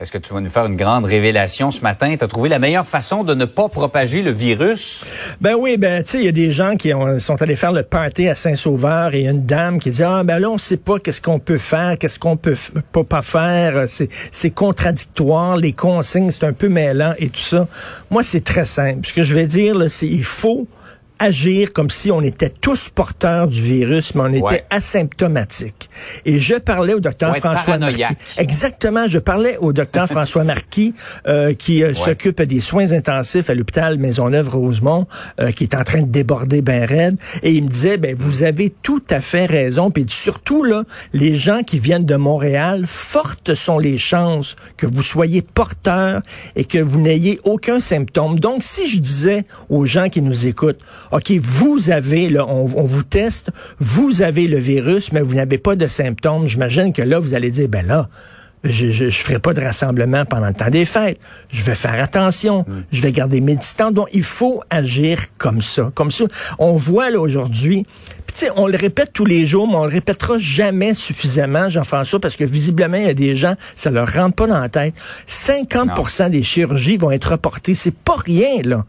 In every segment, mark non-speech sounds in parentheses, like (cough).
Est-ce que tu vas nous faire une grande révélation ce matin? Tu as trouvé la meilleure façon de ne pas propager le virus? Ben oui, ben tu sais, il y a des gens qui ont- sont allés faire le party à Saint-Sauveur et une dame qui dit ah ben là on sait pas qu'est-ce qu'on peut faire, qu'est-ce qu'on peut pas, faire, c'est c'est contradictoire, les consignes c'est un peu mêlant et tout ça. Moi c'est très simple. Ce que je vais dire là, c'est il faut agir comme si on était tous porteurs du virus, mais on était Ouais. asymptomatiques. Et je parlais au docteur François paranoïaque. Marquis. Exactement, je parlais au docteur (laughs) François Marquis, euh, qui euh, s'occupe des soins intensifs à l'hôpital Maisonneuve-Rosemont, euh, qui est en train de déborder ben raide. Et il me disait, ben vous avez tout à fait raison. Puis surtout, là, les gens qui viennent de Montréal, fortes sont les chances que vous soyez porteurs et que vous n'ayez aucun symptôme. Donc, si je disais aux gens qui nous écoutent, OK, vous avez, là, on, on vous teste, vous avez le virus, mais vous n'avez pas de symptômes, j'imagine que là, vous allez dire, ben là, je, je, je ferai pas de rassemblement pendant le temps des fêtes. Je vais faire attention. Je vais garder mes distances. Donc, il faut agir comme ça. Comme ça. On voit, là, aujourd'hui, sais, on le répète tous les jours, mais on le répétera jamais suffisamment, Jean-François, parce que visiblement, il y a des gens, ça leur rentre pas dans la tête. 50% des chirurgies vont être reportées. C'est pas rien, là.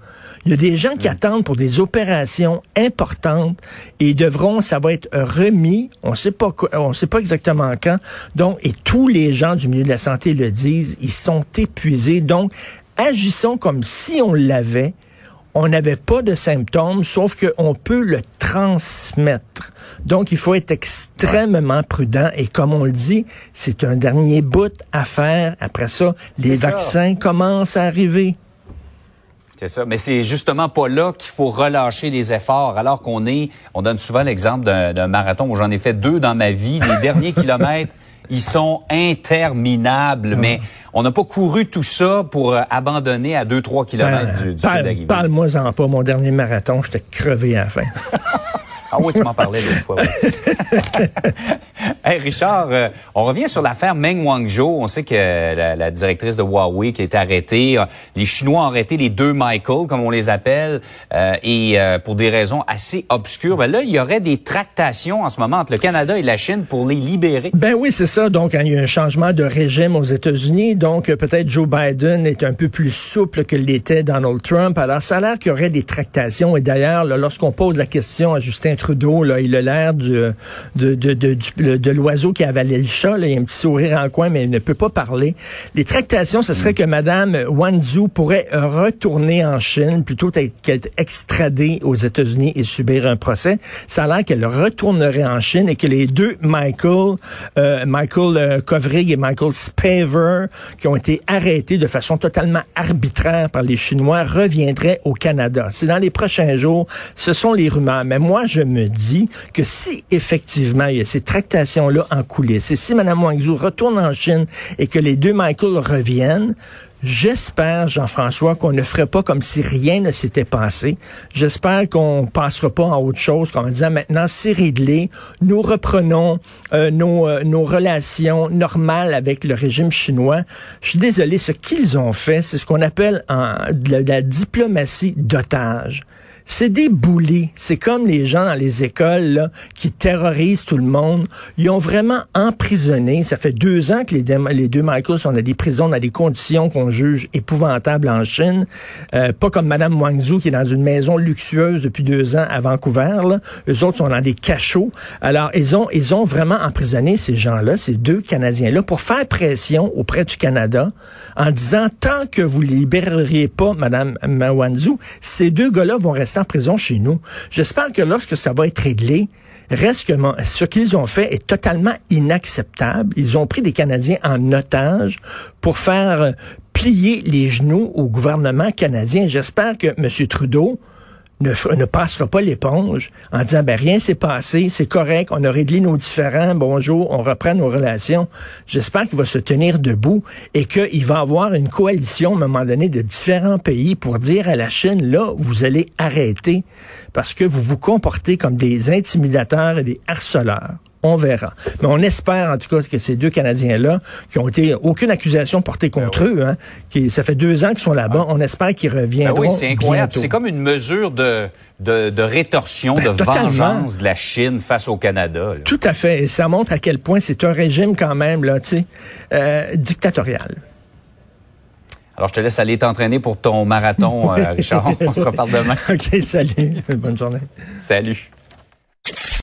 Il y a des gens qui attendent pour des opérations importantes et ils devront, ça va être remis. On sait pas, quoi- on sait pas exactement quand. Donc, et tous les gens du milieu de la santé le disent, ils sont épuisés. Donc, agissons comme si on l'avait. On n'avait pas de symptômes, sauf qu'on peut le transmettre. Donc, il faut être extrêmement prudent. Et comme on le dit, c'est un dernier bout à faire. Après ça, les ça. vaccins commencent à arriver. C'est ça. Mais c'est justement pas là qu'il faut relâcher les efforts. Alors qu'on est, on donne souvent l'exemple d'un marathon où j'en ai fait deux dans ma vie. Les (laughs) derniers kilomètres, ils sont interminables. Mais on n'a pas couru tout ça pour euh, abandonner à 2-3 kilomètres Ben, du, du parle-. Parle-moi-en pas. Mon dernier marathon, j'étais crevé à la fin. Ah oui, tu m'en parlais l'autre fois. oui. (laughs) (laughs) hey Richard, euh, on revient sur l'affaire Meng Wanzhou. On sait que la, directrice de Huawei qui été arrêtée, euh, les Chinois ont arrêté les deux Michael, comme on les appelle, euh, et pour des raisons assez obscures. Ben là, il y aurait des tractations en ce moment entre le Canada et la Chine pour les libérer. Ben oui, c'est ça. Donc, il y a eu un changement de régime aux États-Unis. Donc, peut-être Joe Biden est un peu plus souple que l'était Donald Trump. Alors, ça a l'air qu'il y aurait des tractations. Et d'ailleurs, lorsqu'on pose la question à Justin Trudeau, là, il a l'air du- de l'oiseau qui a avalé le chat. Là. Il a un petit sourire en coin, mais il ne peut pas parler. Les tractations, ce serait que Madame Wanzhou pourrait retourner en Chine plutôt qu'être extradée aux États-Unis et subir un procès. Ça a l'air qu'elle retournerait en Chine et que les deux Michael, euh, Michael euh, Kovrig et Michael Spaver, qui ont été arrêtés de façon totalement arbitraire par les Chinois, reviendraient au Canada. C'est dans les prochains jours. Ce sont les rumeurs. Mais moi, je me dis que si effectivement il y a ces tractations-là en coulisses, et si Mme Wangzhou retourne en Chine et que les deux Michael reviennent, J'espère, Jean-François, qu'on ne ferait pas comme si rien ne s'était passé. J'espère qu'on passera pas en autre chose, qu'en disant maintenant c'est réglé, nous reprenons euh, nos, euh, nos relations normales avec le régime chinois. Je suis désolé, ce qu'ils ont fait, c'est ce qu'on appelle de la diplomatie d'otage. C'est des boulis. C'est comme les gens dans les écoles là, qui terrorisent tout le monde. Ils ont vraiment emprisonné. Ça fait deux ans que les, les deux Michaels sont dans des prisons, dans des conditions qu'on juge épouvantables en Chine. Euh, pas comme Madame Wangzhou qui est dans une maison luxueuse depuis deux ans à Vancouver. Là. Eux autres sont dans des cachots. Alors, ils ont, ils ont vraiment emprisonné ces gens-là, ces deux Canadiens-là, pour faire pression auprès du Canada en disant tant que vous libéreriez pas Madame Wanzhou, ces deux gars-là vont rester prison chez nous. J'espère que lorsque ça va être réglé, reste ce qu'ils ont fait est totalement inacceptable. Ils ont pris des Canadiens en otage pour faire euh, plier les genoux au gouvernement canadien. J'espère que M. Trudeau ne, passera pas l'éponge en disant ben rien s'est passé, c'est correct, on a réglé nos différends, bonjour, on reprend nos relations. J'espère qu'il va se tenir debout et qu'il va avoir une coalition à un moment donné de différents pays pour dire à la Chine là, vous allez arrêter parce que vous vous comportez comme des intimidateurs et des harceleurs. On verra. Mais on espère en tout cas que ces deux Canadiens-là, qui ont été aucune accusation portée Ben contre eux, hein, qui, ça fait deux ans qu'ils sont là-bas, on espère qu'ils Ben reviendront oui, c'est incroyable. C'est comme une mesure de, de, de rétorsion, Ben, de totalement. vengeance de la Chine face au Canada. là. Tout à fait. Et ça montre à quel point c'est un régime quand même, là, tu sais, euh, dictatorial. Alors, je te laisse aller t'entraîner pour ton marathon, euh, (laughs) Richard. On se reparle demain. OK, salut. Bonne journée. Salut.